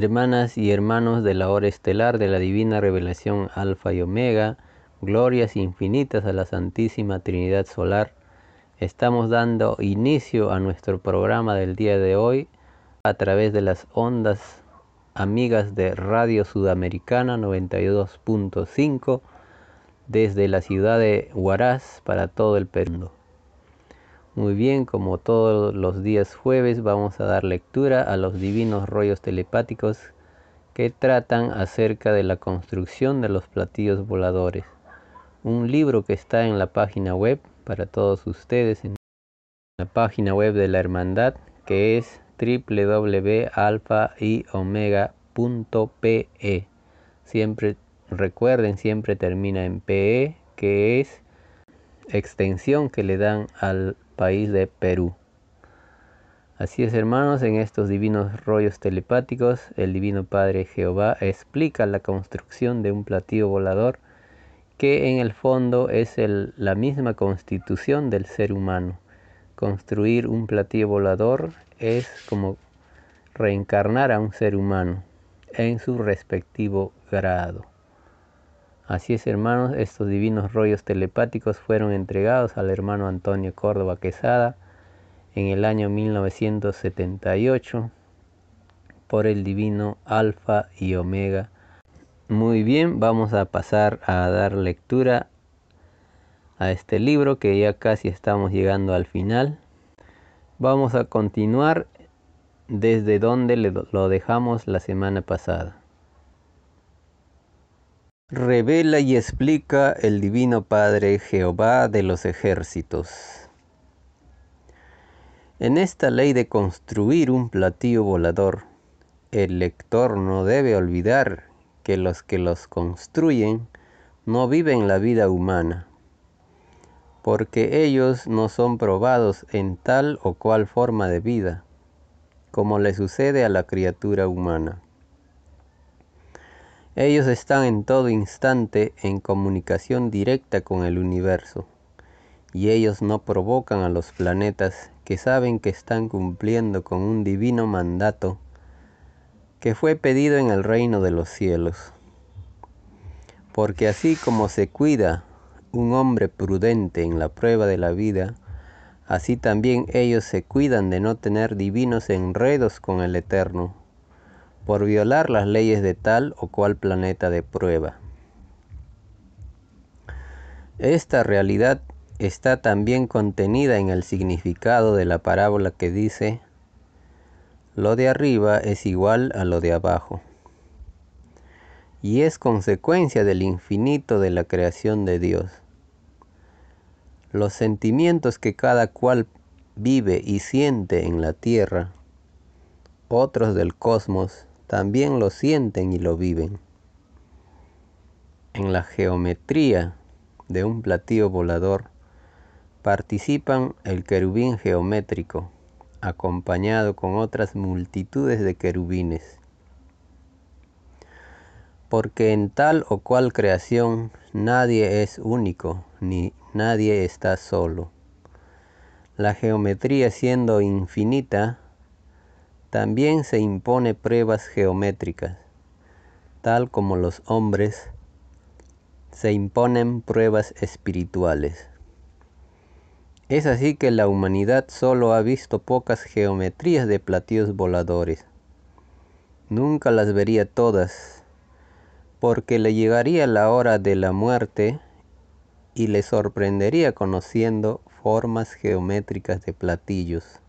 Hermanas y hermanos de la hora estelar de la divina revelación Alfa y Omega, glorias infinitas a la Santísima Trinidad Solar, estamos dando inicio a nuestro programa del día de hoy a través de las ondas amigas de Radio Sudamericana 92.5 desde la ciudad de Huaraz para todo el Perú. Muy bien, como todos los días jueves vamos a dar lectura a los divinos rollos telepáticos que tratan acerca de la construcción de los platillos voladores. Un libro que está en la página web para todos ustedes, en la página web de la hermandad que es www.alfa-y-omega.pe. Siempre recuerden, siempre termina en PE, que es extensión que le dan al país de Perú. Así es, hermanos, en estos divinos rollos telepáticos, el Divino Padre Jehová explica la construcción de un platillo volador que en el fondo es la misma constitución del ser humano. Construir un platillo volador es como reencarnar a un ser humano en su respectivo grado. Así es, hermanos, estos divinos rollos telepáticos fueron entregados al hermano Antonio Córdoba Quesada en el año 1978 por el divino Alfa y Omega. Muy bien, vamos a pasar a dar lectura a este libro que ya casi estamos llegando al final. Vamos a continuar desde donde lo dejamos la semana pasada. Revela y explica el Divino Padre Jehová de los ejércitos. En esta ley de construir un platillo volador, el lector no debe olvidar que los que los construyen no viven la vida humana, porque ellos no son probados en tal o cual forma de vida, como le sucede a la criatura humana. Ellos están en todo instante en comunicación directa con el universo, y ellos no provocan a los planetas que saben que están cumpliendo con un divino mandato que fue pedido en el reino de los cielos. Porque así como se cuida un hombre prudente en la prueba de la vida, así también ellos se cuidan de no tener divinos enredos con el Eterno por violar las leyes de tal o cual planeta de prueba. Esta realidad está también contenida en el significado de la parábola que dice, lo de arriba es igual a lo de abajo, y es consecuencia del infinito de la creación de Dios. Los sentimientos que cada cual vive y siente en la tierra, otros del cosmos, también lo sienten y lo viven. En la geometría de un platillo volador participan el querubín geométrico, acompañado con otras multitudes de querubines. Porque en tal o cual creación nadie es único, ni nadie está solo. La geometría siendo infinita, también se impone pruebas geométricas, tal como los hombres se imponen pruebas espirituales. Es así que la humanidad solo ha visto pocas geometrías de platillos voladores. Nunca las vería todas, porque le llegaría la hora de la muerte y le sorprendería conociendo formas geométricas de platillos.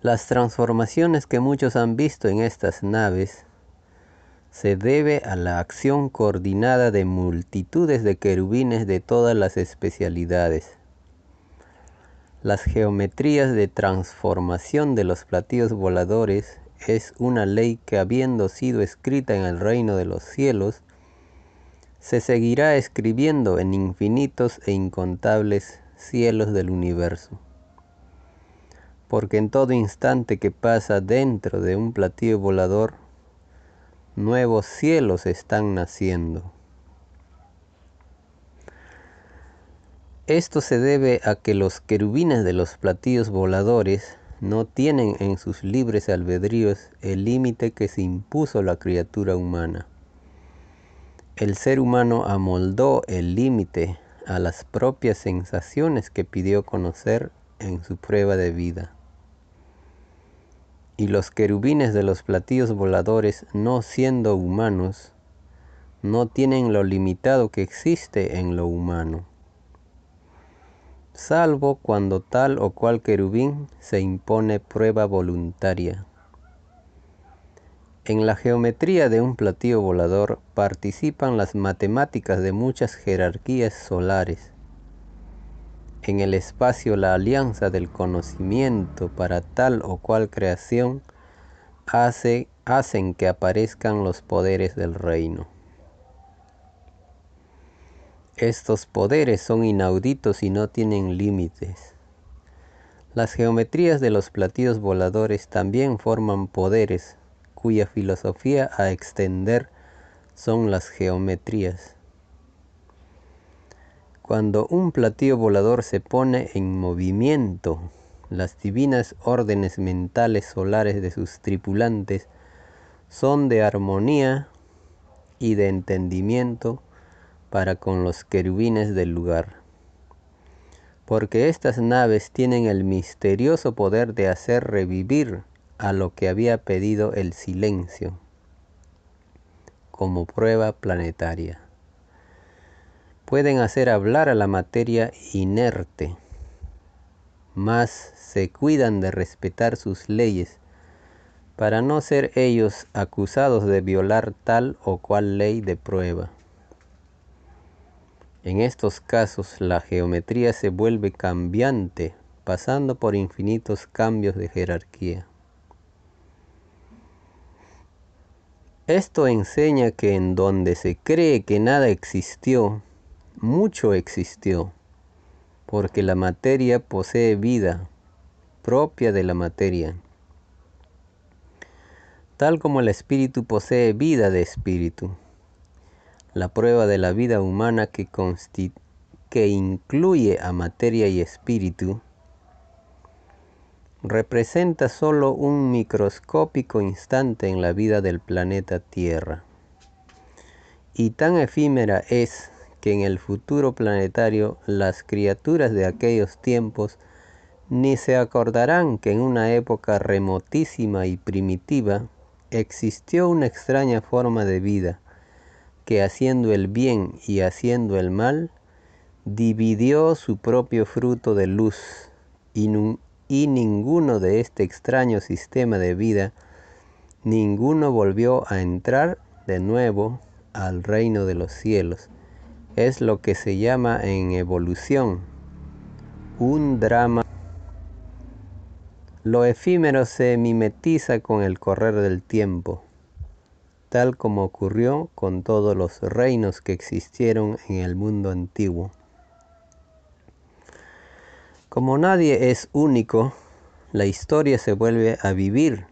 Las transformaciones que muchos han visto en estas naves se debe a la acción coordinada de multitudes de querubines de todas las especialidades. Las geometrías de transformación de los platillos voladores es una ley que habiendo sido escrita en el reino de los cielos, se seguirá escribiendo en infinitos e incontables cielos del universo porque en todo instante que pasa dentro de un platillo volador, nuevos cielos están naciendo. Esto se debe a que los querubines de los platillos voladores no tienen en sus libres albedríos el límite que se impuso la criatura humana. El ser humano amoldó el límite a las propias sensaciones que pidió conocer en su prueba de vida. Y los querubines de los platillos voladores, no siendo humanos, no tienen lo limitado que existe en lo humano salvo cuando tal o cual querubín se impone prueba voluntaria. En la geometría de un platillo volador participan las matemáticas de muchas jerarquías solares. En el espacio la alianza del conocimiento para tal o cual creación hace, hacen que aparezcan los poderes del reino. Estos poderes son inauditos y no tienen límites. Las geometrías de los platillos voladores también forman poderes cuya filosofía a extender son las geometrías. Cuando un platillo volador se pone en movimiento, las divinas órdenes mentales solares de sus tripulantes son de armonía y de entendimiento para con los querubines del lugar. Porque estas naves tienen el misterioso poder de hacer revivir a lo que había pedido el silencio como prueba planetaria. Pueden hacer hablar a la materia inerte, mas se cuidan de respetar sus leyes para no ser ellos acusados de violar tal o cual ley de prueba. En estos casos la geometría se vuelve cambiante, pasando por infinitos cambios de jerarquía. Esto enseña que en donde se cree que nada existió, mucho existió, porque la materia posee vida propia de la materia, tal como el espíritu posee vida de espíritu la prueba de la vida humana que, que incluye a materia y espíritu, representa solo un microscópico instante en la vida del planeta Tierra. Y tan efímera es que en el futuro planetario las criaturas de aquellos tiempos ni se acordarán que en una época remotísima y primitiva existió una extraña forma de vida que haciendo el bien y haciendo el mal, dividió su propio fruto de luz y, y, ninguno de este extraño sistema de vida, ninguno volvió a entrar de nuevo al reino de los cielos. Es lo que se llama en evolución un drama. Lo efímero se mimetiza con el correr del tiempo tal como ocurrió con todos los reinos que existieron en el mundo antiguo. Como nadie es único, la historia se vuelve a vivir,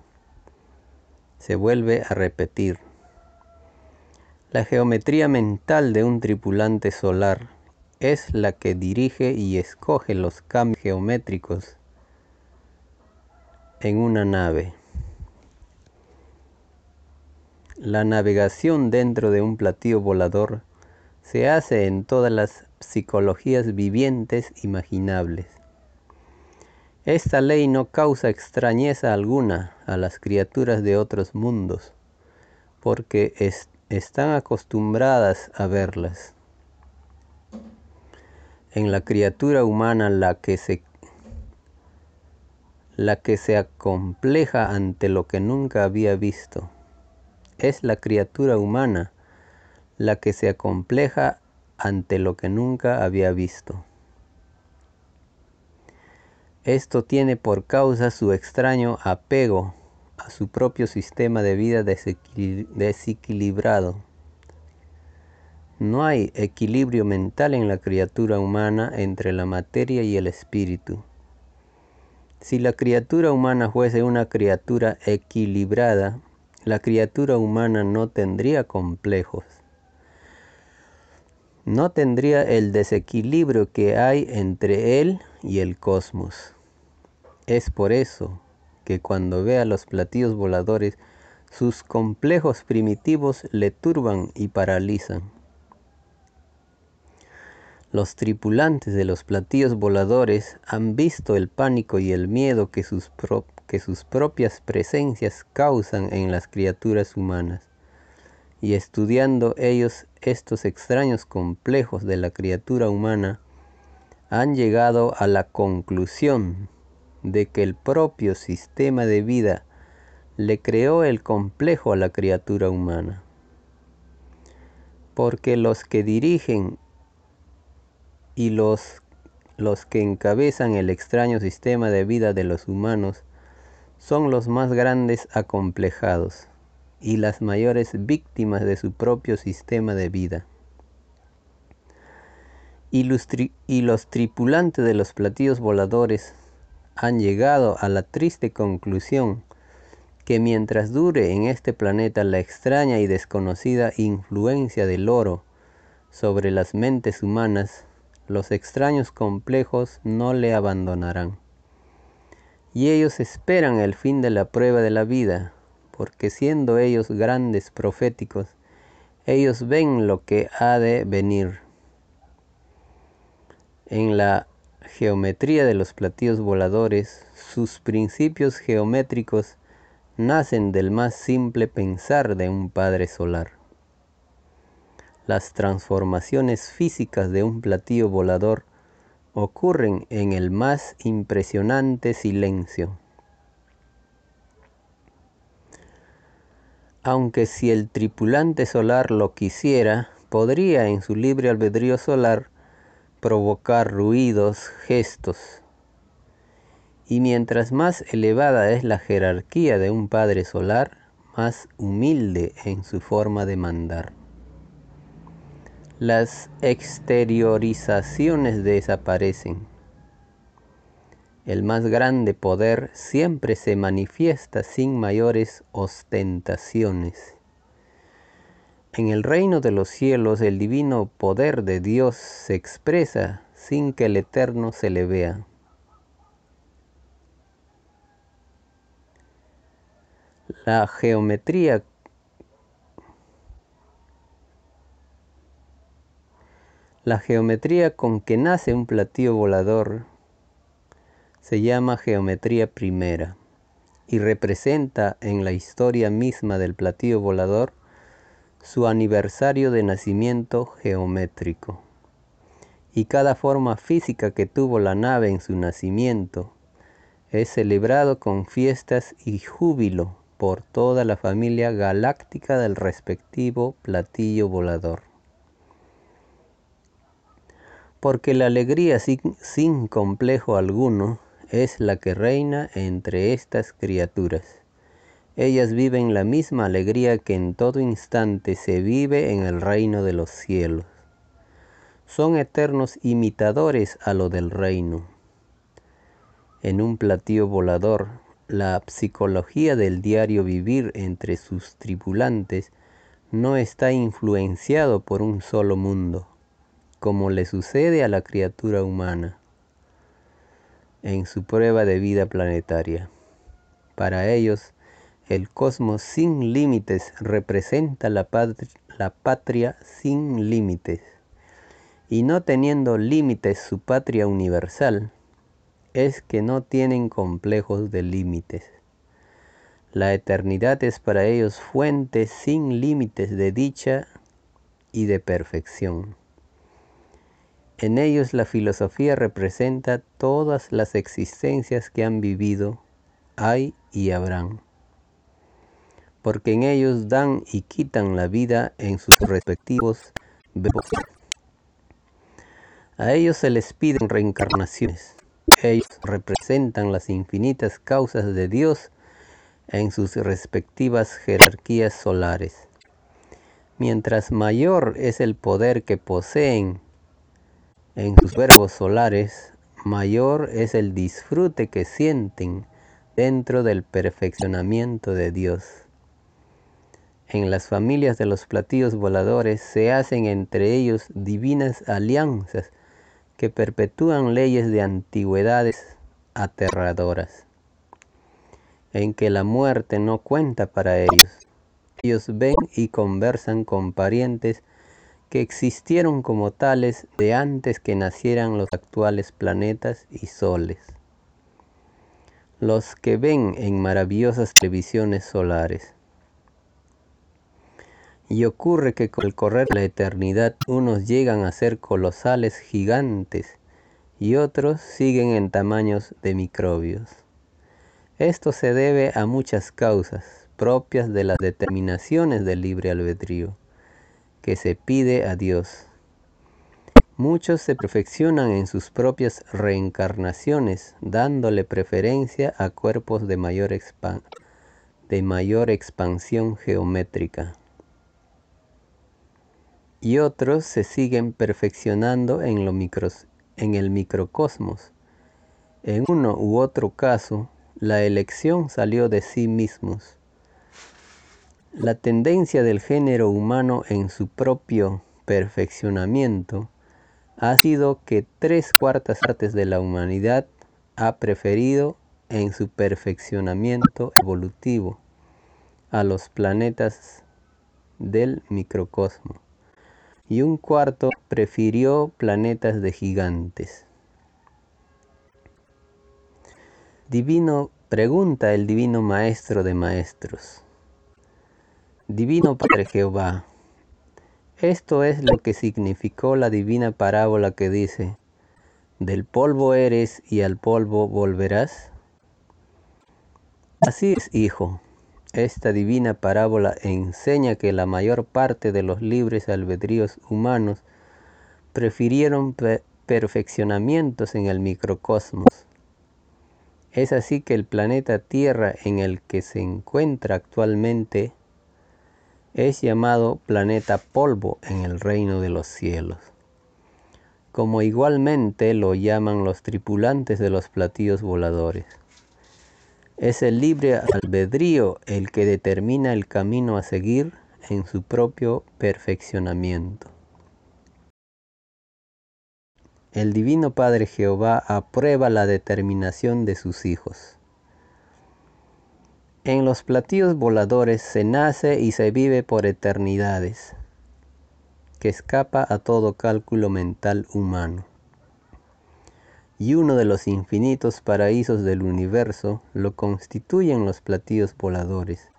se vuelve a repetir. La geometría mental de un tripulante solar es la que dirige y escoge los cambios geométricos en una nave. La navegación dentro de un platillo volador se hace en todas las psicologías vivientes imaginables. Esta ley no causa extrañeza alguna a las criaturas de otros mundos, porque están acostumbradas a verlas. En la criatura humana la que se la que se acompleja ante lo que nunca había visto es la criatura humana la que se acompleja ante lo que nunca había visto. Esto tiene por causa su extraño apego a su propio sistema de vida desequilibrado. No hay equilibrio mental en la criatura humana entre la materia y el espíritu. Si la criatura humana fuese una criatura equilibrada, la criatura humana no tendría complejos. No tendría el desequilibrio que hay entre él y el cosmos. Es por eso que cuando ve a los platillos voladores, sus complejos primitivos le turban y paralizan. Los tripulantes de los platillos voladores han visto el pánico y el miedo que sus, que sus propias presencias causan en las criaturas humanas, y estudiando ellos estos extraños complejos de la criatura humana, han llegado a la conclusión de que el propio sistema de vida le creó el complejo a la criatura humana. Porque los que dirigen y los, los que encabezan el extraño sistema de vida de los humanos son los más grandes acomplejados y las mayores víctimas de su propio sistema de vida. Y y los tripulantes de los platillos voladores han llegado a la triste conclusión que mientras dure en este planeta la extraña y desconocida influencia del oro sobre las mentes humanas, los extraños complejos no le abandonarán. Y ellos esperan el fin de la prueba de la vida, porque siendo ellos grandes proféticos, ellos ven lo que ha de venir. En la geometría de los platillos voladores, sus principios geométricos nacen del más simple pensar de un Padre Solar. Las transformaciones físicas de un platillo volador ocurren en el más impresionante silencio. Aunque si el tripulante solar lo quisiera, podría en su libre albedrío solar provocar ruidos, gestos. Y mientras más elevada es la jerarquía de un Padre Solar, más humilde en su forma de mandar. Las exteriorizaciones desaparecen. El más grande poder siempre se manifiesta sin mayores ostentaciones. En el reino de los cielos el divino poder de Dios se expresa sin que el eterno se le vea. La geometría La geometría con que nace un platillo volador se llama geometría primera y representa en la historia misma del platillo volador su aniversario de nacimiento geométrico. Y cada forma física que tuvo la nave en su nacimiento es celebrado con fiestas y júbilo por toda la familia galáctica del respectivo platillo volador porque la alegría sin, complejo alguno es la que reina entre estas criaturas. Ellas viven la misma alegría que en todo instante se vive en el reino de los cielos. Son eternos imitadores a lo del reino. En un platillo volador, la psicología del diario vivir entre sus tripulantes no está influenciado por un solo mundo como le sucede a la criatura humana en su prueba de vida planetaria. Para ellos, el cosmos sin límites representa la, patria sin límites, y no teniendo límites su patria universal, es que no tienen complejos de límites. La eternidad es para ellos fuente sin límites de dicha y de perfección. En ellos la filosofía representa todas las existencias que han vivido, hay y habrán. Porque en ellos dan y quitan la vida en sus respectivos verbos. A ellos se les piden reencarnaciones. Ellos representan las infinitas causas de Dios en sus respectivas jerarquías solares. Mientras mayor es el poder que poseen en sus verbos solares, mayor es el disfrute que sienten dentro del perfeccionamiento de Dios. En las familias de los platillos voladores se hacen entre ellos divinas alianzas que perpetúan leyes de antigüedades aterradoras, en que la muerte no cuenta para ellos. Ellos ven y conversan con parientes que existieron como tales de antes que nacieran los actuales planetas y soles. Los que ven en maravillosas televisiones solares. Y ocurre que con el correr de la eternidad unos llegan a ser colosales gigantes y otros siguen en tamaños de microbios. Esto se debe a muchas causas propias de las determinaciones del libre albedrío que se pide a Dios. Muchos se perfeccionan en sus propias reencarnaciones, dándole preferencia a cuerpos de mayor, de mayor expansión geométrica. Y otros se siguen perfeccionando en, lo en el microcosmos. En uno u otro caso, la elección salió de sí mismos. La tendencia del género humano en su propio perfeccionamiento ha sido que tres cuartas partes de la humanidad ha preferido en su perfeccionamiento evolutivo a los planetas del microcosmo y un cuarto prefirió planetas de gigantes. Divino, pregunta el divino maestro de maestros. Divino Padre Jehová, esto es lo que significó la divina parábola que dice, del polvo eres y al polvo volverás. Así es, hijo, esta divina parábola enseña que la mayor parte de los libres albedríos humanos prefirieron perfeccionamientos en el microcosmos. Es así que el planeta Tierra en el que se encuentra actualmente es llamado planeta polvo en el reino de los cielos, como igualmente lo llaman los tripulantes de los platillos voladores. Es el libre albedrío el que determina el camino a seguir en su propio perfeccionamiento. El Divino Padre Jehová aprueba la determinación de sus hijos. En los platillos voladores se nace y se vive por eternidades, que escapa a todo cálculo mental humano y uno de los infinitos paraísos del universo lo constituyen los platillos voladores,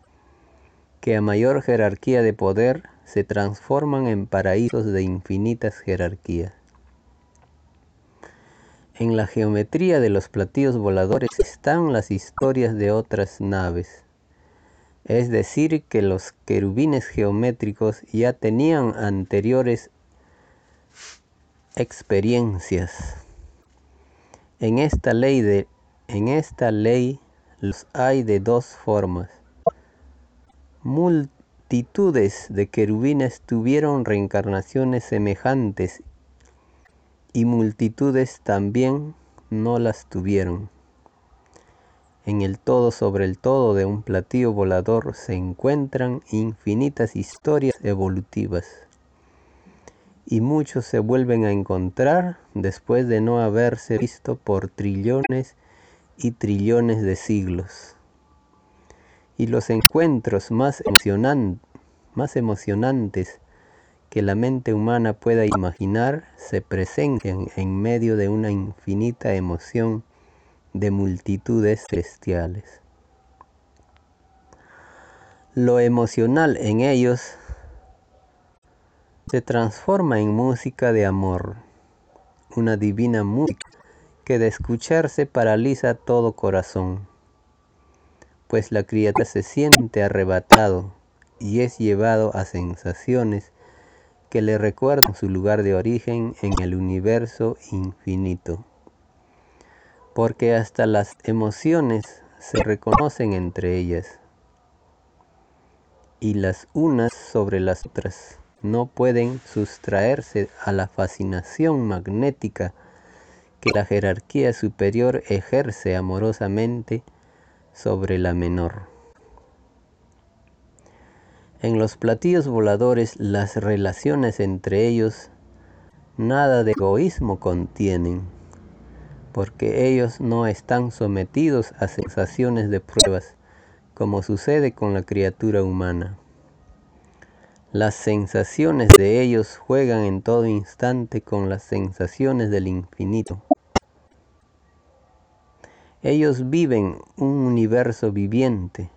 que a mayor jerarquía de poder se transforman en paraísos de infinitas jerarquías. En la geometría de los platillos voladores están las historias de otras naves, es decir, que los querubines geométricos ya tenían anteriores experiencias en esta ley, de, en esta ley los hay de dos formas. Multitudes de querubines tuvieron reencarnaciones semejantes y multitudes también no las tuvieron. En el todo sobre el todo de un platillo volador se encuentran infinitas historias evolutivas y muchos se vuelven a encontrar después de no haberse visto por trillones y trillones de siglos. Y los encuentros más, emocionantes que la mente humana pueda imaginar se presentan en medio de una infinita emoción de multitudes celestiales. Lo emocional en ellos se transforma en música de amor, una divina música que de escucharse paraliza todo corazón, pues la criatura se siente arrebatado y es llevado a sensaciones que le recuerdan su lugar de origen en el universo infinito, porque hasta las emociones se reconocen entre ellas y las unas sobre las otras no pueden sustraerse a la fascinación magnética que la jerarquía superior ejerce amorosamente sobre la menor. En los platillos voladores las relaciones entre ellos nada de egoísmo contienen, porque ellos no están sometidos a sensaciones de pruebas, como sucede con la criatura humana. Las sensaciones de ellos juegan en todo instante con las sensaciones del infinito. Ellos viven un universo viviente.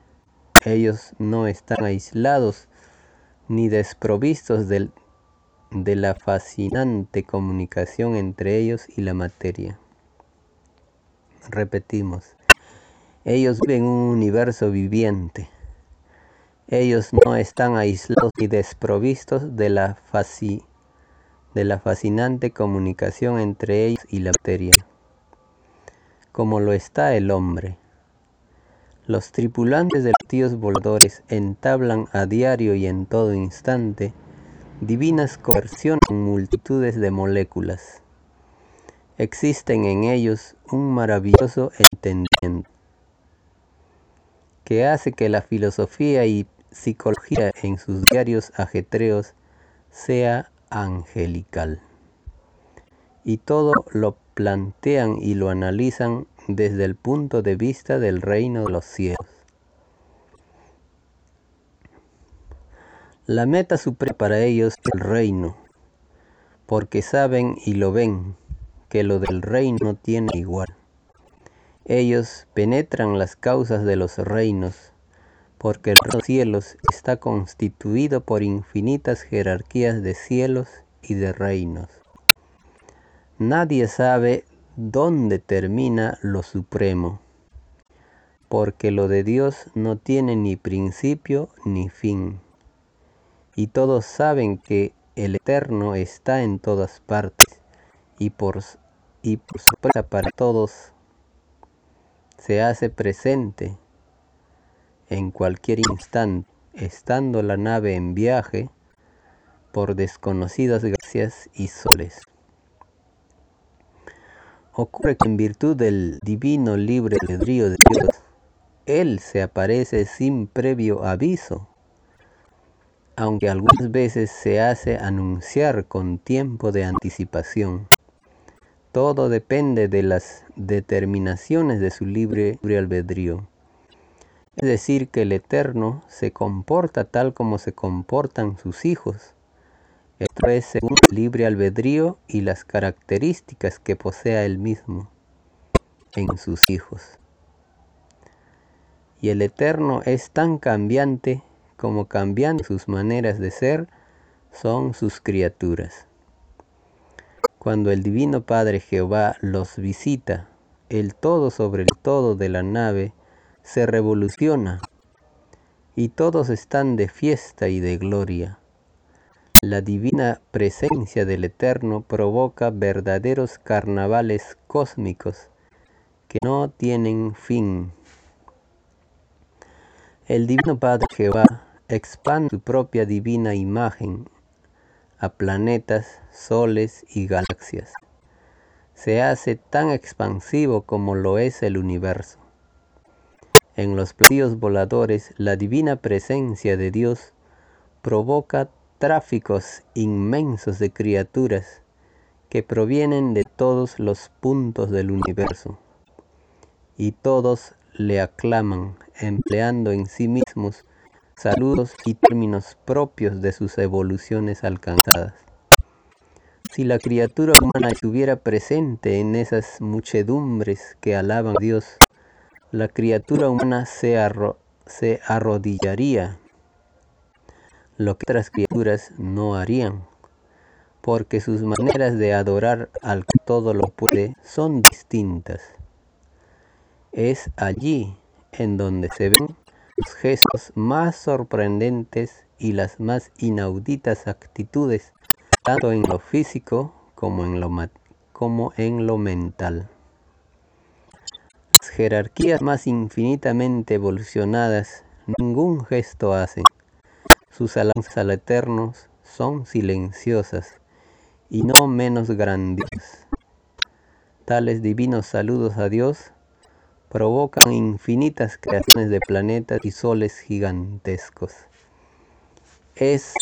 Ellos no están aislados ni desprovistos de la fascinante comunicación entre ellos y la materia. Repetimos, ellos viven un universo viviente. Ellos no están aislados y desprovistos de la, de la fascinante comunicación entre ellos y la materia, como lo está el hombre. Los tripulantes de los tíos voladores entablan a diario y en todo instante divinas conversiones en multitudes de moléculas. Existen en ellos un maravilloso entendimiento que hace que la filosofía y psicología en sus diarios ajetreos sea angelical. Y todo lo plantean y lo analizan desde el punto de vista del reino de los cielos. La meta suprema para ellos es el reino, porque saben y lo ven que lo del reino no tiene igual. Ellos penetran las causas de los reinos, porque el reino de los cielos está constituido por infinitas jerarquías de cielos y de reinos. Nadie sabe dónde termina lo supremo, porque lo de Dios no tiene ni principio ni fin. Y todos saben que el Eterno está en todas partes, y por, y para todos se hace presente en cualquier instante, estando la nave en viaje por desconocidas gracias y soles. Ocurre que en virtud del divino libre albedrío de Dios, Él se aparece sin previo aviso, aunque algunas veces se hace anunciar con tiempo de anticipación. Todo depende de las determinaciones de su libre, libre albedrío. Es decir, que el Eterno se comporta tal como se comportan sus hijos. Esto es según el libre albedrío y las características que posea él mismo en sus hijos. Y el Eterno es tan cambiante como cambiando sus maneras de ser son sus criaturas. Cuando el Divino Padre Jehová los visita, el todo sobre el todo de la nave se revoluciona y todos están de fiesta y de gloria. La divina presencia del Eterno provoca verdaderos carnavales cósmicos que no tienen fin. El Divino Padre Jehová expande su propia divina imagen a planetas, soles y galaxias. Se hace tan expansivo como lo es el universo. En los platillos voladores, la divina presencia de Dios provoca tráficos inmensos de criaturas que provienen de todos los puntos del universo, y todos le aclaman, empleando en sí mismos saludos y términos propios de sus evoluciones alcanzadas. Si la criatura humana estuviera presente en esas muchedumbres que alaban a Dios, la criatura humana se, se arrodillaría, lo que otras criaturas no harían, porque sus maneras de adorar al que todo lo puede son distintas. Es allí en donde se ven los gestos más sorprendentes y las más inauditas actitudes, tanto en lo físico como en lo mental jerarquías más infinitamente evolucionadas ningún gesto hacen. Sus alabanzas al Eterno son silenciosas y no menos grandiosas. Tales divinos saludos a Dios provocan infinitas creaciones de planetas y soles gigantescos. Es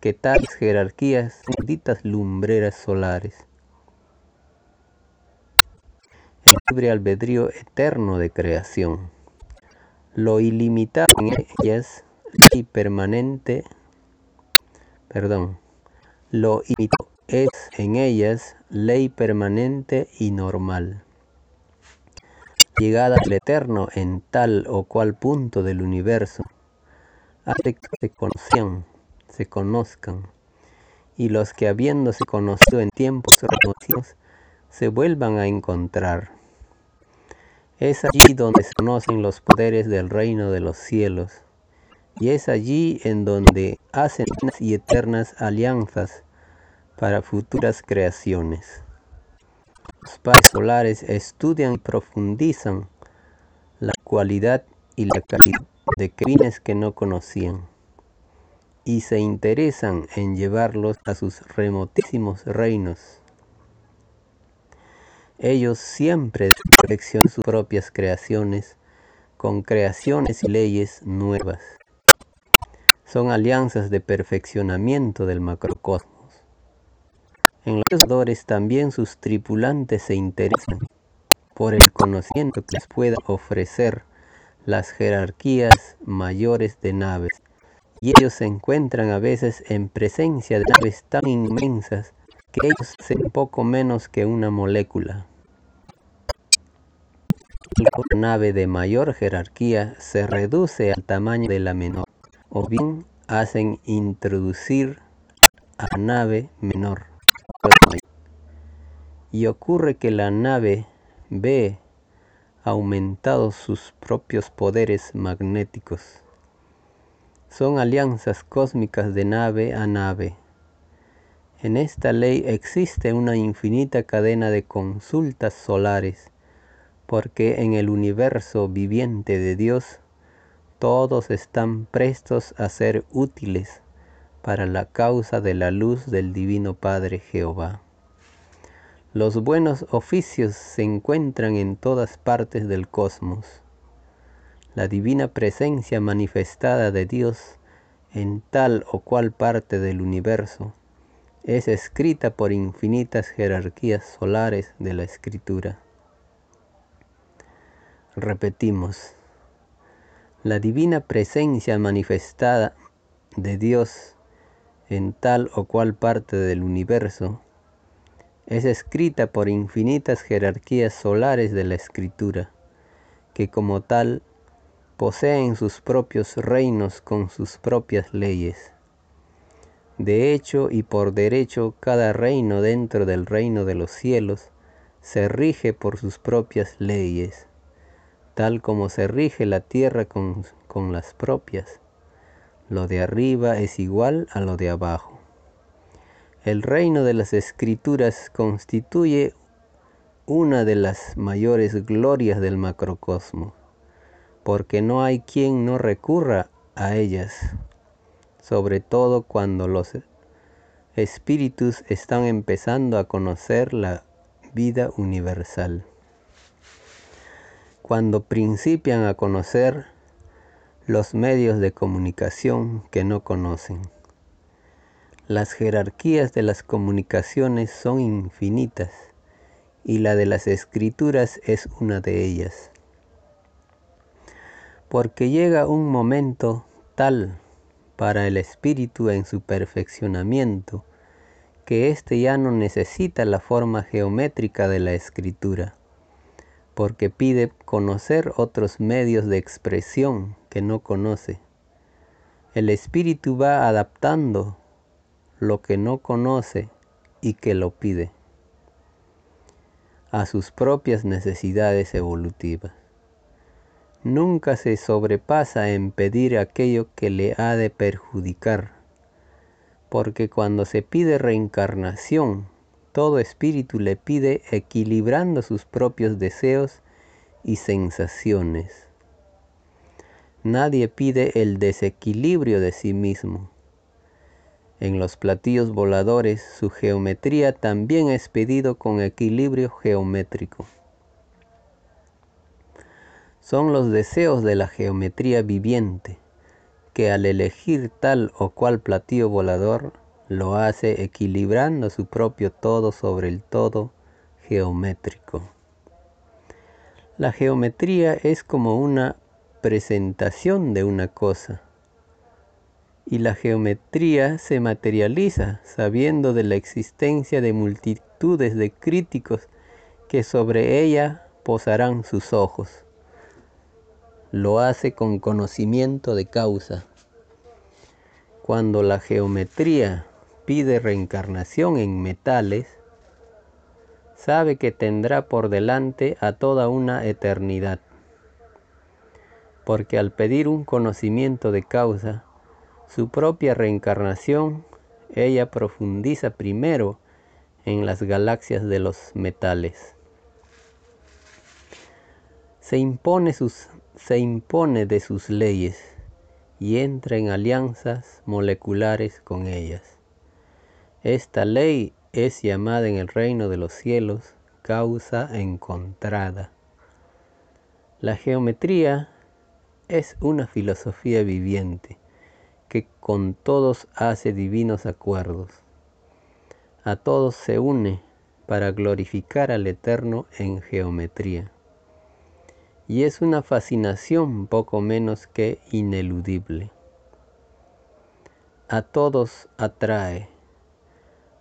que tales jerarquías son ditas lumbreras solares libre albedrío eterno de creación. Lo ilimitado en ellas, y permanente, perdón, lo ilimitado es en ellas ley permanente y normal. Llegada al eterno en tal o cual punto del universo, hace que se conozcan, se conozcan, y los que habiéndose conocido en tiempos remotos se vuelvan a encontrar. Es allí donde se conocen los poderes del reino de los cielos, y es allí en donde hacen y eternas alianzas para futuras creaciones. Los padres solares estudian y profundizan la cualidad y la calidad de crines que no conocían y se interesan en llevarlos a sus remotísimos reinos. Ellos siempre perfeccionan sus propias creaciones con creaciones y leyes nuevas. Son alianzas de perfeccionamiento del macrocosmos. En los creadores también sus tripulantes se interesan por el conocimiento que les pueda ofrecer las jerarquías mayores de naves, y ellos se encuentran a veces en presencia de naves tan inmensas que ellos son poco menos que una molécula. La nave de mayor jerarquía se reduce al tamaño de la menor, o bien hacen introducir a nave menor y ocurre que la nave ve aumentados sus propios poderes magnéticos. Son alianzas cósmicas de nave a nave. En esta ley existe una infinita cadena de consultas solares, porque en el universo viviente de Dios todos están prestos a ser útiles para la causa de la luz del Divino Padre Jehová. Los buenos oficios se encuentran en todas partes del cosmos. La divina presencia manifestada de Dios en tal o cual parte del universo es escrita por infinitas jerarquías solares de la escritura. Repetimos, la divina presencia manifestada de Dios en tal o cual parte del universo, es escrita por infinitas jerarquías solares de la escritura, que como tal poseen sus propios reinos con sus propias leyes. De hecho y por derecho, cada reino dentro del reino de los cielos se rige por sus propias leyes, tal como se rige la tierra con, con las propias. Lo de arriba es igual a lo de abajo. El reino de las escrituras constituye una de las mayores glorias del macrocosmo, porque no hay quien no recurra a ellas, sobre todo cuando los espíritus están empezando a conocer la vida universal. Cuando principian a conocer los medios de comunicación que no conocen. Las jerarquías de las comunicaciones son infinitas y la de las escrituras es una de ellas. Porque llega un momento tal para el espíritu en su perfeccionamiento que éste ya no necesita la forma geométrica de la escritura porque pide conocer otros medios de expresión que no conoce. El espíritu va adaptando lo que no conoce y que lo pide a sus propias necesidades evolutivas. Nunca se sobrepasa en pedir aquello que le ha de perjudicar, porque cuando se pide reencarnación todo espíritu le pide equilibrando sus propios deseos y sensaciones. Nadie pide el desequilibrio de sí mismo. En los platillos voladores su geometría también es pedido con equilibrio geométrico. Son los deseos de la geometría viviente que al elegir tal o cual platillo volador lo hace equilibrando su propio todo sobre el todo geométrico. La geometría es como una presentación de una cosa y la geometría se materializa sabiendo de la existencia de multitudes de críticos que sobre ella posarán sus ojos. Lo hace con conocimiento de causa. Cuando la geometría pide reencarnación en metales, sabe que tendrá por delante a toda una eternidad. Porque al pedir un conocimiento de causa, su propia reencarnación, ella profundiza primero en las galaxias de los metales. Se impone, sus, se impone de sus leyes y entra en alianzas moleculares con ellas. Esta ley es llamada en el reino de los cielos causa encontrada. La geometría es una filosofía viviente que con todos hace divinos acuerdos. A todos se une para glorificar al Eterno en geometría. Y es una fascinación poco menos que ineludible. A todos atrae,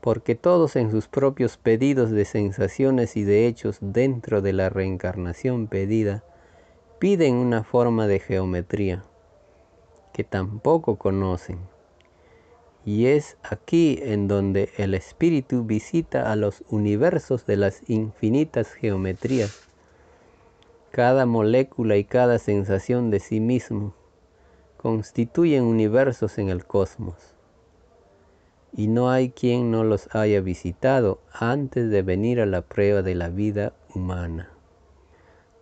porque todos en sus propios pedidos de sensaciones y de hechos dentro de la reencarnación pedida, piden una forma de geometría que tampoco conocen. Y es aquí en donde el espíritu visita a los universos de las infinitas geometrías. Cada molécula y cada sensación de sí mismo constituyen universos en el cosmos. Y no hay quien no los haya visitado antes de venir a la prueba de la vida humana.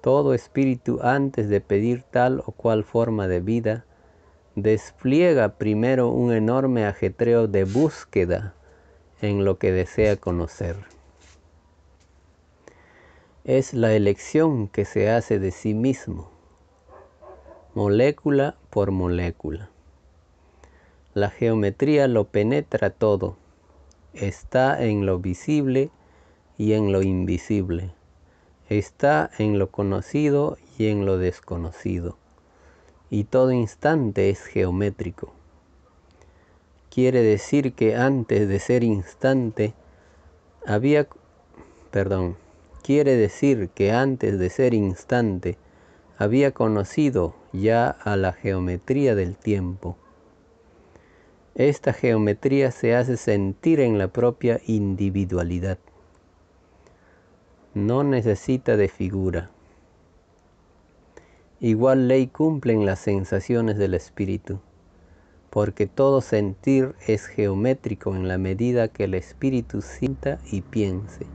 Todo espíritu antes de pedir tal o cual forma de vida despliega primero un enorme ajetreo de búsqueda en lo que desea conocer. Es la elección que se hace de sí mismo, molécula por molécula. La geometría lo penetra todo, está en lo visible y en lo invisible, está en lo conocido y en lo desconocido y todo instante es geométrico. Quiere decir que antes de ser instante había, perdón, quiere decir que antes de ser instante había conocido ya a la geometría del tiempo. Esta geometría se hace sentir en la propia individualidad. No necesita de figura. Igual ley cumplen las sensaciones del espíritu, porque todo sentir es geométrico en la medida que el espíritu sienta y piense.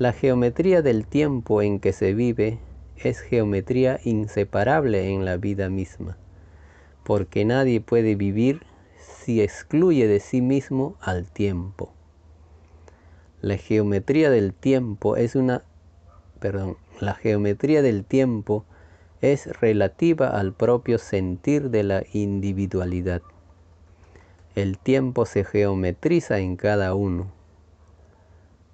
La geometría del tiempo en que se vive es geometría inseparable en la vida misma, porque nadie puede vivir si excluye de sí mismo al tiempo. La geometría del tiempo es una, perdón, la geometría del tiempo es relativa al propio sentir de la individualidad. El tiempo se geometriza en cada uno,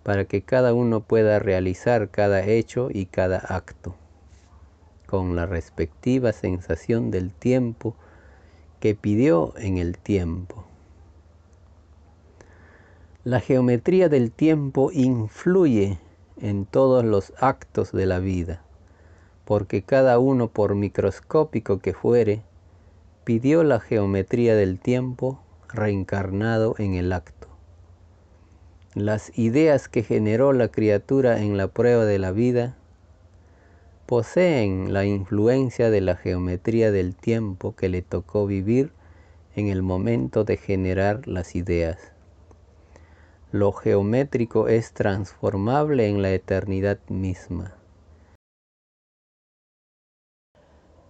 para que cada uno pueda realizar cada hecho y cada acto, con la respectiva sensación del tiempo que pidió en el tiempo. La geometría del tiempo influye en todos los actos de la vida, porque cada uno, por microscópico que fuere, pidió la geometría del tiempo reencarnado en el acto. Las ideas que generó la criatura en la prueba de la vida poseen la influencia de la geometría del tiempo que le tocó vivir en el momento de generar las ideas. Lo geométrico es transformable en la eternidad misma.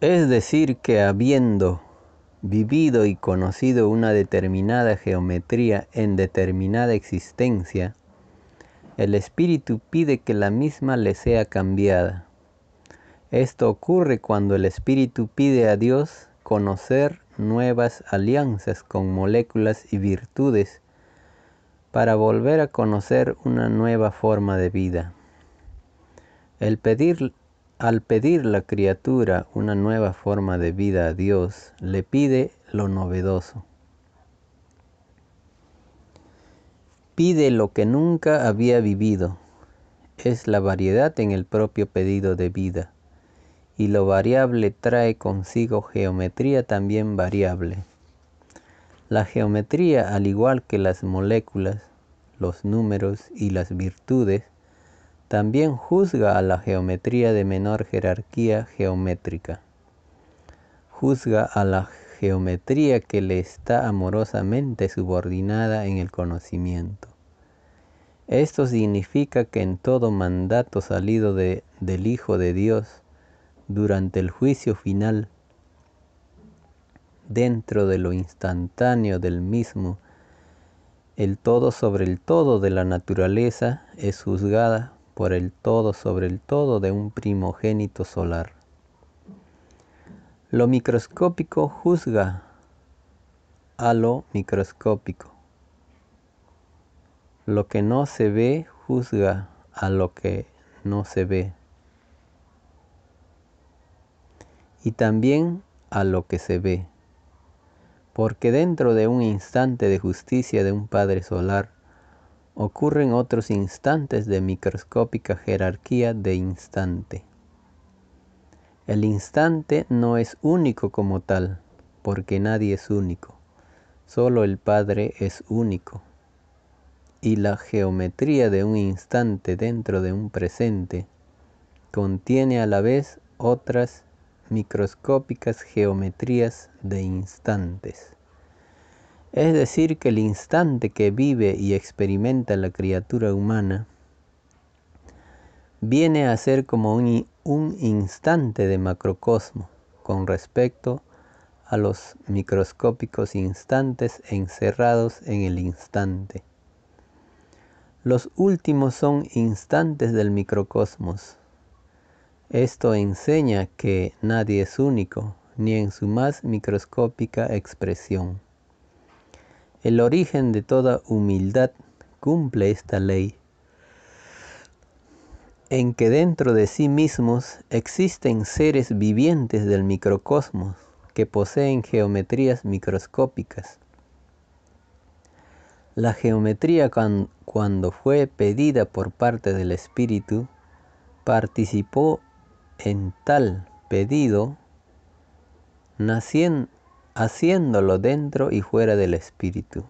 Es decir, que habiendo vivido y conocido una determinada geometría en determinada existencia, el espíritu pide que la misma le sea cambiada. Esto ocurre cuando el espíritu pide a Dios conocer nuevas alianzas con moléculas y virtudes para volver a conocer una nueva forma de vida. Al pedir la criatura una nueva forma de vida a Dios, le pide lo novedoso. Pide lo que nunca había vivido. Es la variedad en el propio pedido de vida. Y lo variable trae consigo geometría también variable. La geometría, al igual que las moléculas, los números y las virtudes, también juzga a la geometría de menor jerarquía geométrica. Juzga a la geometría que le está amorosamente subordinada en el conocimiento. Esto significa que en todo mandato salido de, del Hijo de Dios, durante el juicio final, dentro de lo instantáneo del mismo, el todo sobre el todo de la naturaleza es juzgada por el todo sobre el todo de un primogénito solar. Lo microscópico juzga a lo microscópico. Lo que no se ve juzga a lo que no se ve. Y también a lo que se ve porque dentro de un instante de justicia de un Padre Solar ocurren otros instantes de microscópica jerarquía de instante. El instante no es único como tal, porque nadie es único, solo el Padre es único. Y la geometría de un instante dentro de un presente contiene a la vez otras microscópicas geometrías de instantes. Es decir, que el instante que vive y experimenta la criatura humana viene a ser como un, un instante de macrocosmo con respecto a los microscópicos instantes encerrados en el instante. Los últimos son instantes del microcosmos, esto enseña que nadie es único, ni en su más microscópica expresión. El origen de toda humildad cumple esta ley, en que dentro de sí mismos existen seres vivientes del microcosmos que poseen geometrías microscópicas. La geometría cuando fue pedida por parte del Espíritu participó en tal pedido, haciéndolo dentro y fuera del espíritu.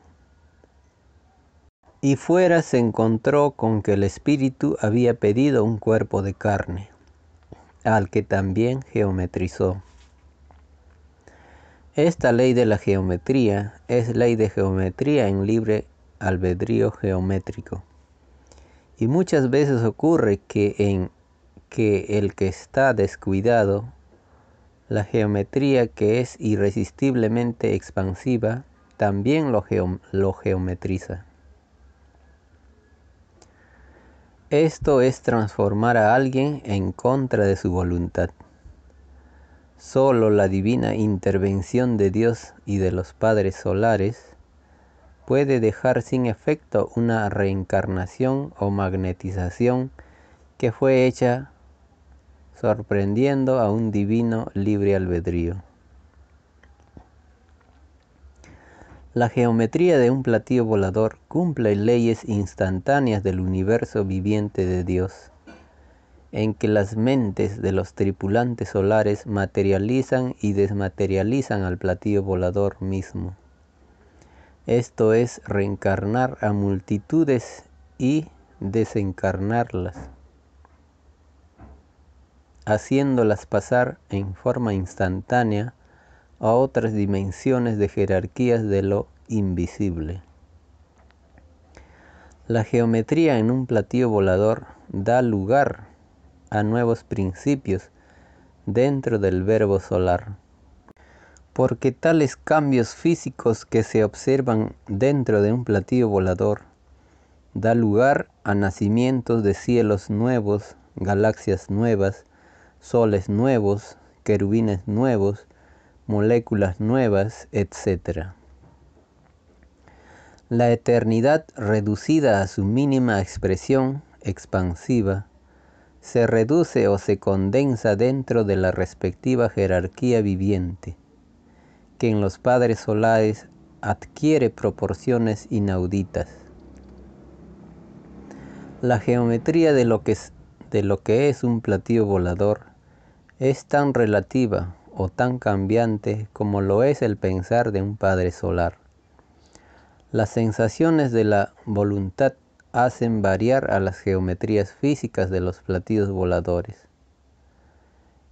Y fuera se encontró con que el espíritu había pedido un cuerpo de carne, al que también geometrizó. Esta ley de la geometría es ley de geometría en libre albedrío geométrico. Y muchas veces ocurre que en que el que está descuidado, la geometría que es irresistiblemente expansiva, también lo, geometriza. Esto es transformar a alguien en contra de su voluntad. Solo la divina intervención de Dios y de los padres solares puede dejar sin efecto una reencarnación o magnetización que fue hecha sorprendiendo a un divino libre albedrío. La geometría de un platillo volador cumple leyes instantáneas del universo viviente de Dios, en que las mentes de los tripulantes solares materializan y desmaterializan al platillo volador mismo. Esto es reencarnar a multitudes y desencarnarlas haciéndolas pasar en forma instantánea a otras dimensiones de jerarquías de lo invisible. La geometría en un platillo volador da lugar a nuevos principios dentro del verbo solar, porque tales cambios físicos que se observan dentro de un platillo volador da lugar a nacimientos de cielos nuevos, galaxias nuevas, soles nuevos, querubines nuevos, moléculas nuevas, etc. La eternidad reducida a su mínima expresión expansiva se reduce o se condensa dentro de la respectiva jerarquía viviente, que en los padres solares adquiere proporciones inauditas. La geometría de lo que es, de lo que es un platillo volador es tan relativa o tan cambiante como lo es el pensar de un padre solar. Las sensaciones de la voluntad hacen variar a las geometrías físicas de los platillos voladores.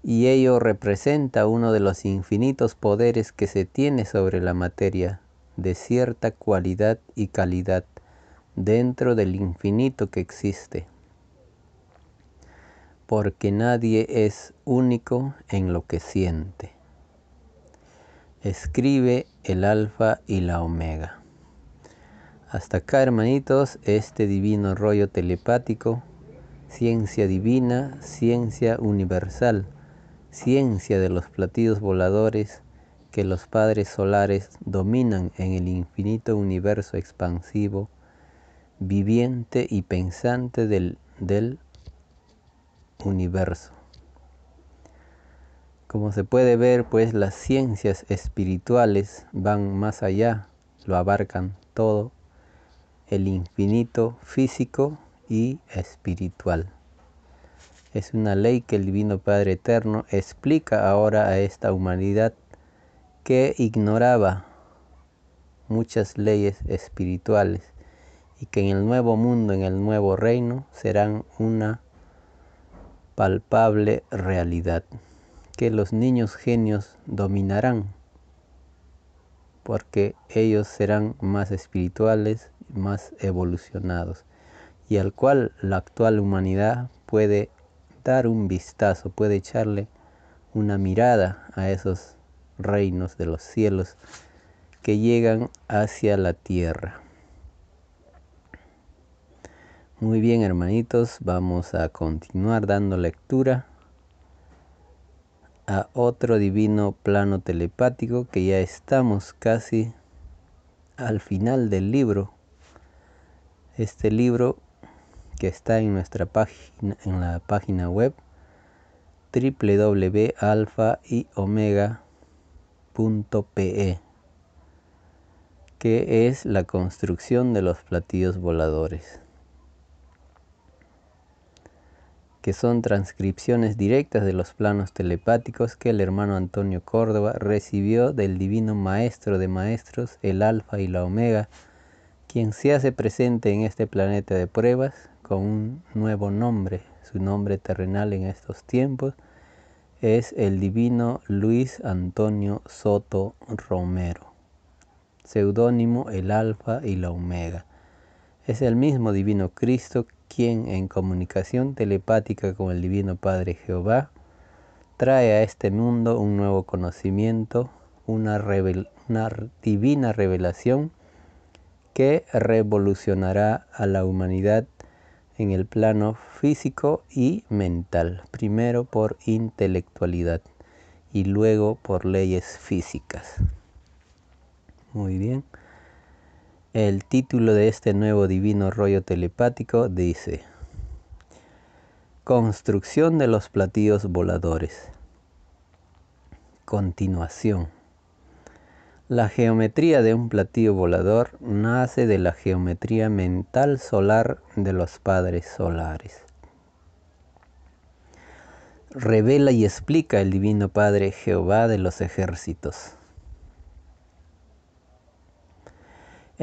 Y ello representa uno de los infinitos poderes que se tiene sobre la materia, de cierta cualidad y calidad, dentro del infinito que existe. Porque nadie es único en lo que siente. Escribe el alfa y la omega. Hasta acá, hermanitos, este divino rollo telepático, ciencia divina, ciencia universal, ciencia de los platillos voladores que los padres solares dominan en el infinito universo expansivo, viviente y pensante del, del universo. Como se puede ver, pues las ciencias espirituales van más allá, lo abarcan todo el infinito físico y espiritual. Es una ley que el Divino Padre Eterno explica ahora a esta humanidad que ignoraba muchas leyes espirituales y que en el nuevo mundo, en el nuevo reino, serán una palpable realidad, que los niños genios dominarán, porque ellos serán más espirituales, más evolucionados y al cual la actual humanidad puede dar un vistazo, puede echarle una mirada a esos reinos de los cielos que llegan hacia la tierra. Muy bien hermanitos, vamos a continuar dando lectura a otro divino plano telepático que ya estamos casi al final del libro. Este libro que está en nuestra página en la página web www.alfa-y-omega.pe que es la construcción de los platillos voladores que son transcripciones directas de los planos telepáticos que el hermano Antonio Córdoba recibió del divino maestro de maestros, el alfa y la omega, quien se hace presente en este planeta de pruebas con un nuevo nombre, su nombre terrenal en estos tiempos, es el divino Luis Antonio Soto Romero, seudónimo el Alfa y la Omega. Es el mismo divino Cristo quien en comunicación telepática con el divino Padre Jehová trae a este mundo un nuevo conocimiento, una, una divina revelación que revolucionará a la humanidad en el plano físico y mental, primero por intelectualidad y luego por leyes físicas. Muy bien. El título de este nuevo divino rollo telepático dice, Construcción de los platillos voladores. Continuación. La geometría de un platillo volador nace de la geometría mental solar de los padres solares. Revela y explica el Divino Padre Jehová de los ejércitos.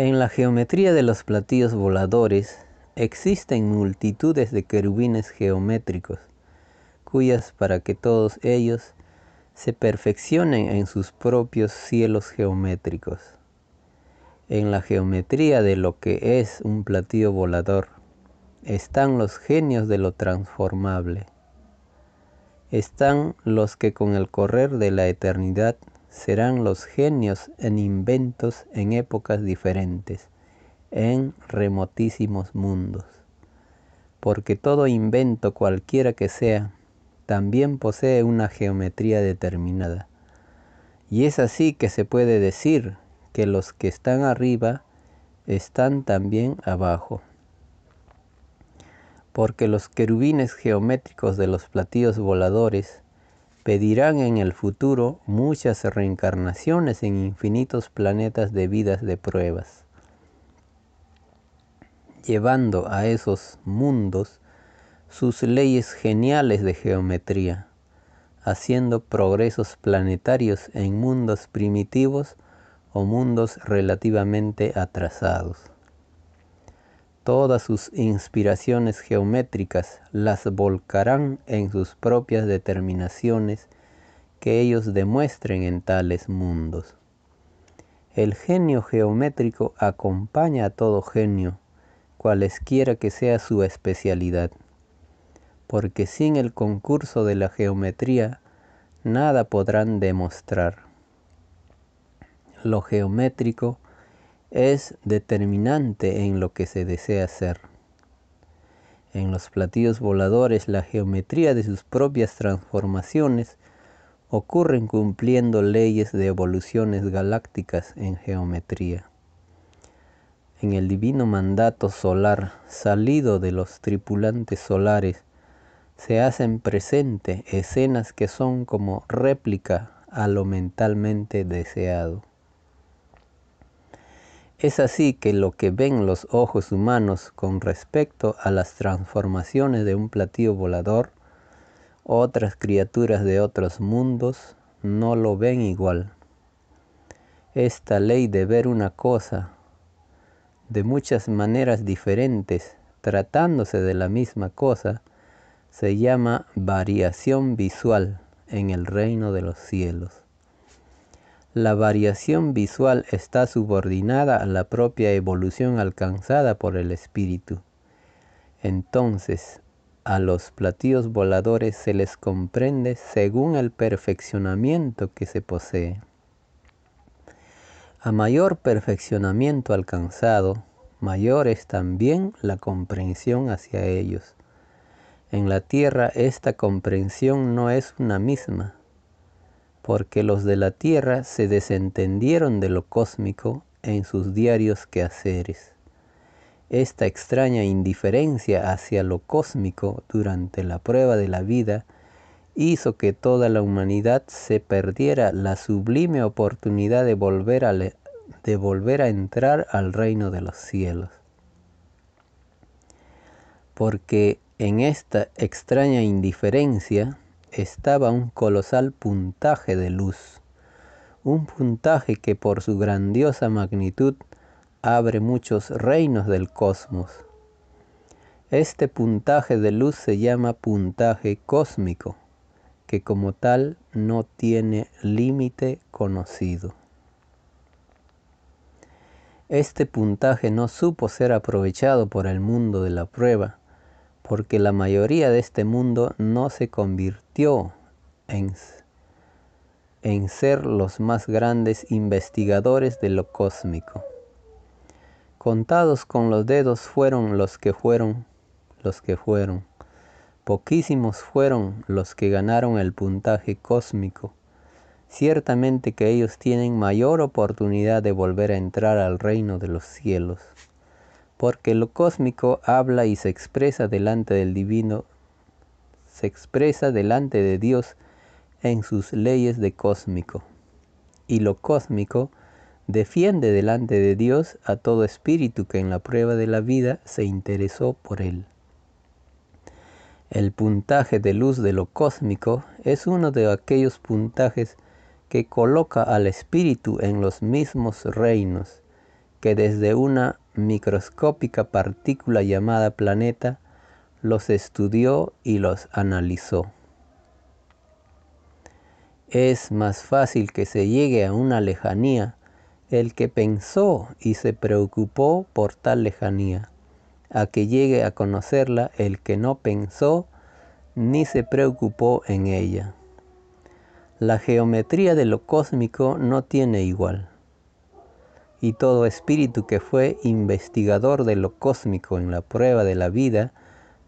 En la geometría de los platillos voladores existen multitudes de querubines geométricos, cuyas para que todos ellos se perfeccionen en sus propios cielos geométricos. En la geometría de lo que es un platillo volador están los genios de lo transformable. Están los que con el correr de la eternidad serán los genios en inventos en épocas diferentes, en remotísimos mundos. Porque todo invento cualquiera que sea, también posee una geometría determinada. Y es así que se puede decir que los que están arriba están también abajo. porque los querubines geométricos de los platillos voladores pedirán en el futuro muchas reencarnaciones en infinitos planetas de vidas de pruebas, llevando a esos mundos sus leyes geniales de geometría, haciendo progresos planetarios en mundos primitivos o mundos relativamente atrasados. Todas sus inspiraciones geométricas las volcarán en sus propias determinaciones que ellos demuestren en tales mundos. El genio geométrico acompaña a todo genio, cualesquiera que sea su especialidad, porque sin el concurso de la geometría nada podrán demostrar. Lo geométrico es determinante en lo que se desea hacer. En los platillos voladores la geometría de sus propias transformaciones ocurren cumpliendo leyes de evoluciones galácticas en geometría. En el divino mandato solar salido de los tripulantes solares se hacen presente escenas que son como réplica a lo mentalmente deseado. Es así que lo que ven los ojos humanos con respecto a las transformaciones de un platillo volador, otras criaturas de otros mundos no lo ven igual. Esta ley de ver una cosa de muchas maneras diferentes, tratándose de la misma cosa, se llama variación visual en el reino de los cielos. La variación visual está subordinada a la propia evolución alcanzada por el espíritu. Entonces, a los platillos voladores se les comprende según el perfeccionamiento que se posee. A mayor perfeccionamiento alcanzado, mayor es también la comprensión hacia ellos. En la tierra esta comprensión no es una misma, porque los de la tierra se desentendieron de lo cósmico en sus diarios quehaceres. Esta extraña indiferencia hacia lo cósmico durante la prueba de la vida hizo que toda la humanidad se perdiera la sublime oportunidad de volver a, de volver a entrar al reino de los cielos. Porque en esta extraña indiferencia estaba un colosal puntaje de luz, un puntaje que por su grandiosa magnitud abre muchos reinos del cosmos. Este puntaje de luz se llama puntaje cósmico, que como tal no tiene límite conocido. Este puntaje no supo ser aprovechado por el mundo de la prueba, porque la mayoría de este mundo no se convirtió en, en ser los más grandes investigadores de lo cósmico. Contados con los dedos fueron los que fueron, los que fueron. Poquísimos fueron los que ganaron el puntaje cósmico. Ciertamente que ellos tienen mayor oportunidad de volver a entrar al reino de los cielos porque lo cósmico habla y se expresa delante del divino, se expresa delante de Dios en sus leyes de cósmico, y lo cósmico defiende delante de Dios a todo espíritu que en la prueba de la vida se interesó por él. El puntaje de luz de lo cósmico es uno de aquellos puntajes que coloca al espíritu en los mismos reinos que desde una microscópica partícula llamada planeta, los estudió y los analizó. Es más fácil que se llegue a una lejanía el que pensó y se preocupó por tal lejanía, a que llegue a conocerla el que no pensó ni se preocupó en ella. La geometría de lo cósmico no tiene igual y todo espíritu que fue investigador de lo cósmico en la prueba de la vida,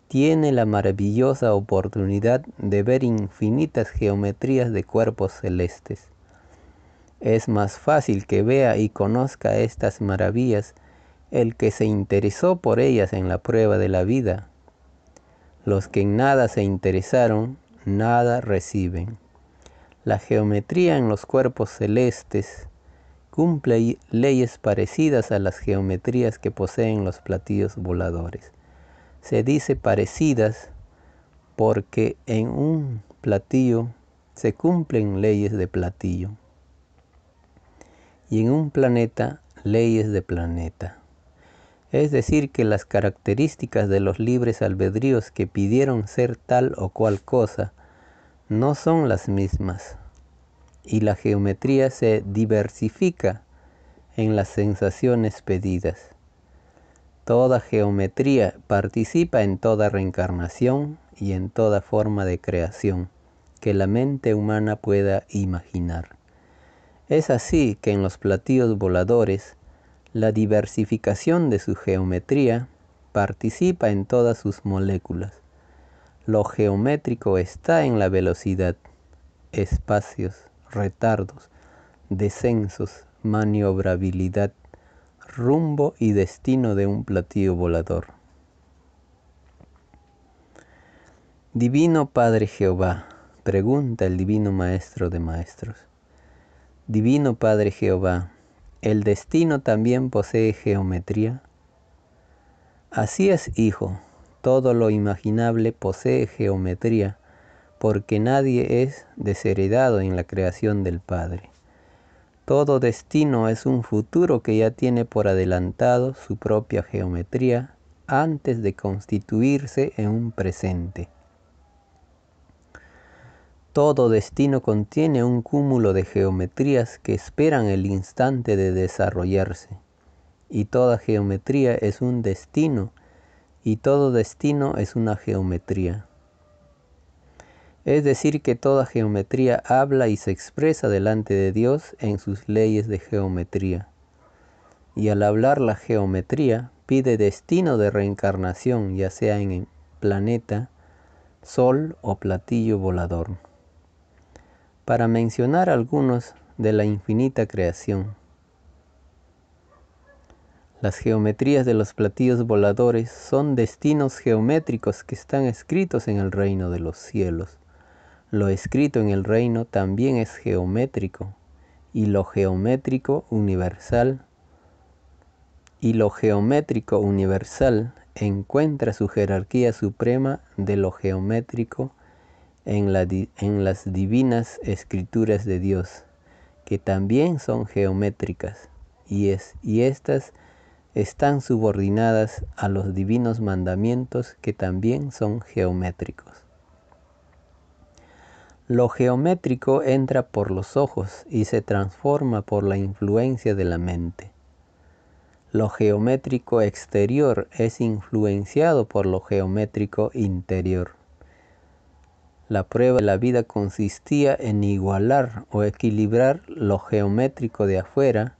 tiene la maravillosa oportunidad de ver infinitas geometrías de cuerpos celestes. Es más fácil que vea y conozca estas maravillas el que se interesó por ellas en la prueba de la vida. Los que en nada se interesaron, nada reciben. La geometría en los cuerpos celestes cumple leyes parecidas a las geometrías que poseen los platillos voladores. Se dice parecidas porque en un platillo se cumplen leyes de platillo y en un planeta leyes de planeta. Es decir, que las características de los libres albedríos que pidieron ser tal o cual cosa no son las mismas y la geometría se diversifica en las sensaciones pedidas. Toda geometría participa en toda reencarnación y en toda forma de creación que la mente humana pueda imaginar. Es así que en los platillos voladores, la diversificación de su geometría participa en todas sus moléculas lo geométrico está en la velocidad, espacios, retardos, descensos, maniobrabilidad, rumbo y destino de un platillo volador. Divino Padre Jehová, pregunta el Divino Maestro de Maestros. Divino Padre Jehová, ¿el destino también posee geometría? Así es, Hijo, todo lo imaginable posee geometría, porque nadie es desheredado en la creación del Padre. Todo destino es un futuro que ya tiene por adelantado su propia geometría antes de constituirse en un presente. Todo destino contiene un cúmulo de geometrías que esperan el instante de desarrollarse, y toda geometría es un destino y todo destino es una geometría. Es decir, que toda geometría habla y se expresa delante de Dios en sus leyes de geometría. Y al hablar la geometría, pide destino de reencarnación, ya sea en planeta, sol o platillo volador. Para mencionar algunos de la infinita creación, las geometrías de los platillos voladores son destinos geométricos que están escritos en el reino de los cielos. Lo escrito en el reino también es geométrico y lo geométrico universal y lo geométrico universal encuentra su jerarquía suprema de lo geométrico en, las divinas escrituras de Dios, que también son geométricas, y estas están subordinadas a los divinos mandamientos que también son geométricos. Lo geométrico entra por los ojos y se transforma por la influencia de la mente. Lo geométrico exterior es influenciado por lo geométrico interior. La prueba de la vida consistía en igualar o equilibrar lo geométrico de afuera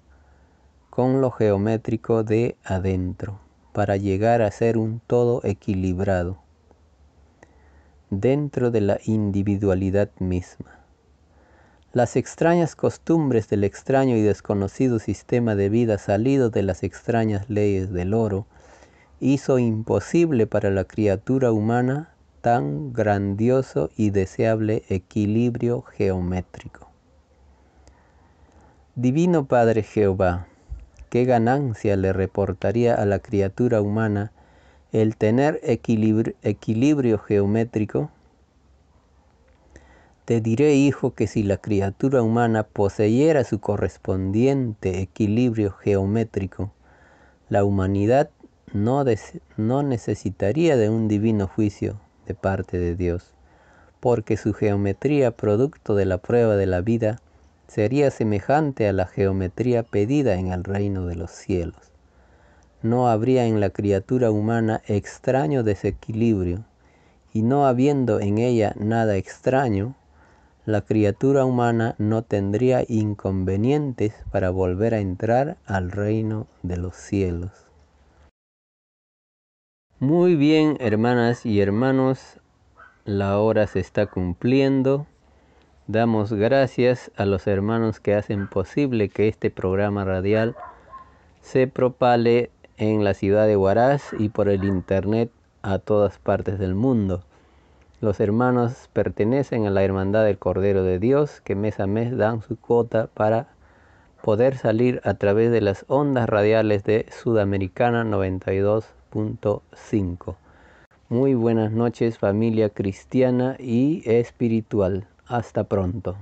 con lo geométrico de adentro para llegar a ser un todo equilibrado dentro de la individualidad misma. Las extrañas costumbres del extraño y desconocido sistema de vida salido de las extrañas leyes del oro hizo imposible para la criatura humana tan grandioso y deseable equilibrio geométrico. Divino Padre Jehová, qué ganancia le reportaría a la criatura humana el tener equilibrio, geométrico? Te diré, hijo, que si la criatura humana poseyera su correspondiente equilibrio geométrico, la humanidad no, necesitaría de un divino juicio de parte de Dios, porque su geometría, producto de la prueba de la vida, sería semejante a la geometría pedida en el reino de los cielos. No habría en la criatura humana extraño desequilibrio, y no habiendo en ella nada extraño, la criatura humana no tendría inconvenientes para volver a entrar al reino de los cielos. Muy bien, hermanas y hermanos, la hora se está cumpliendo. Damos gracias a los hermanos que hacen posible que este programa radial se propale en la ciudad de Huaraz y por el internet a todas partes del mundo. Los hermanos pertenecen a la Hermandad del Cordero de Dios que mes a mes dan su cuota para poder salir a través de las ondas radiales de Sudamericana 92.5. Muy buenas noches familia cristiana y espiritual. Hasta pronto.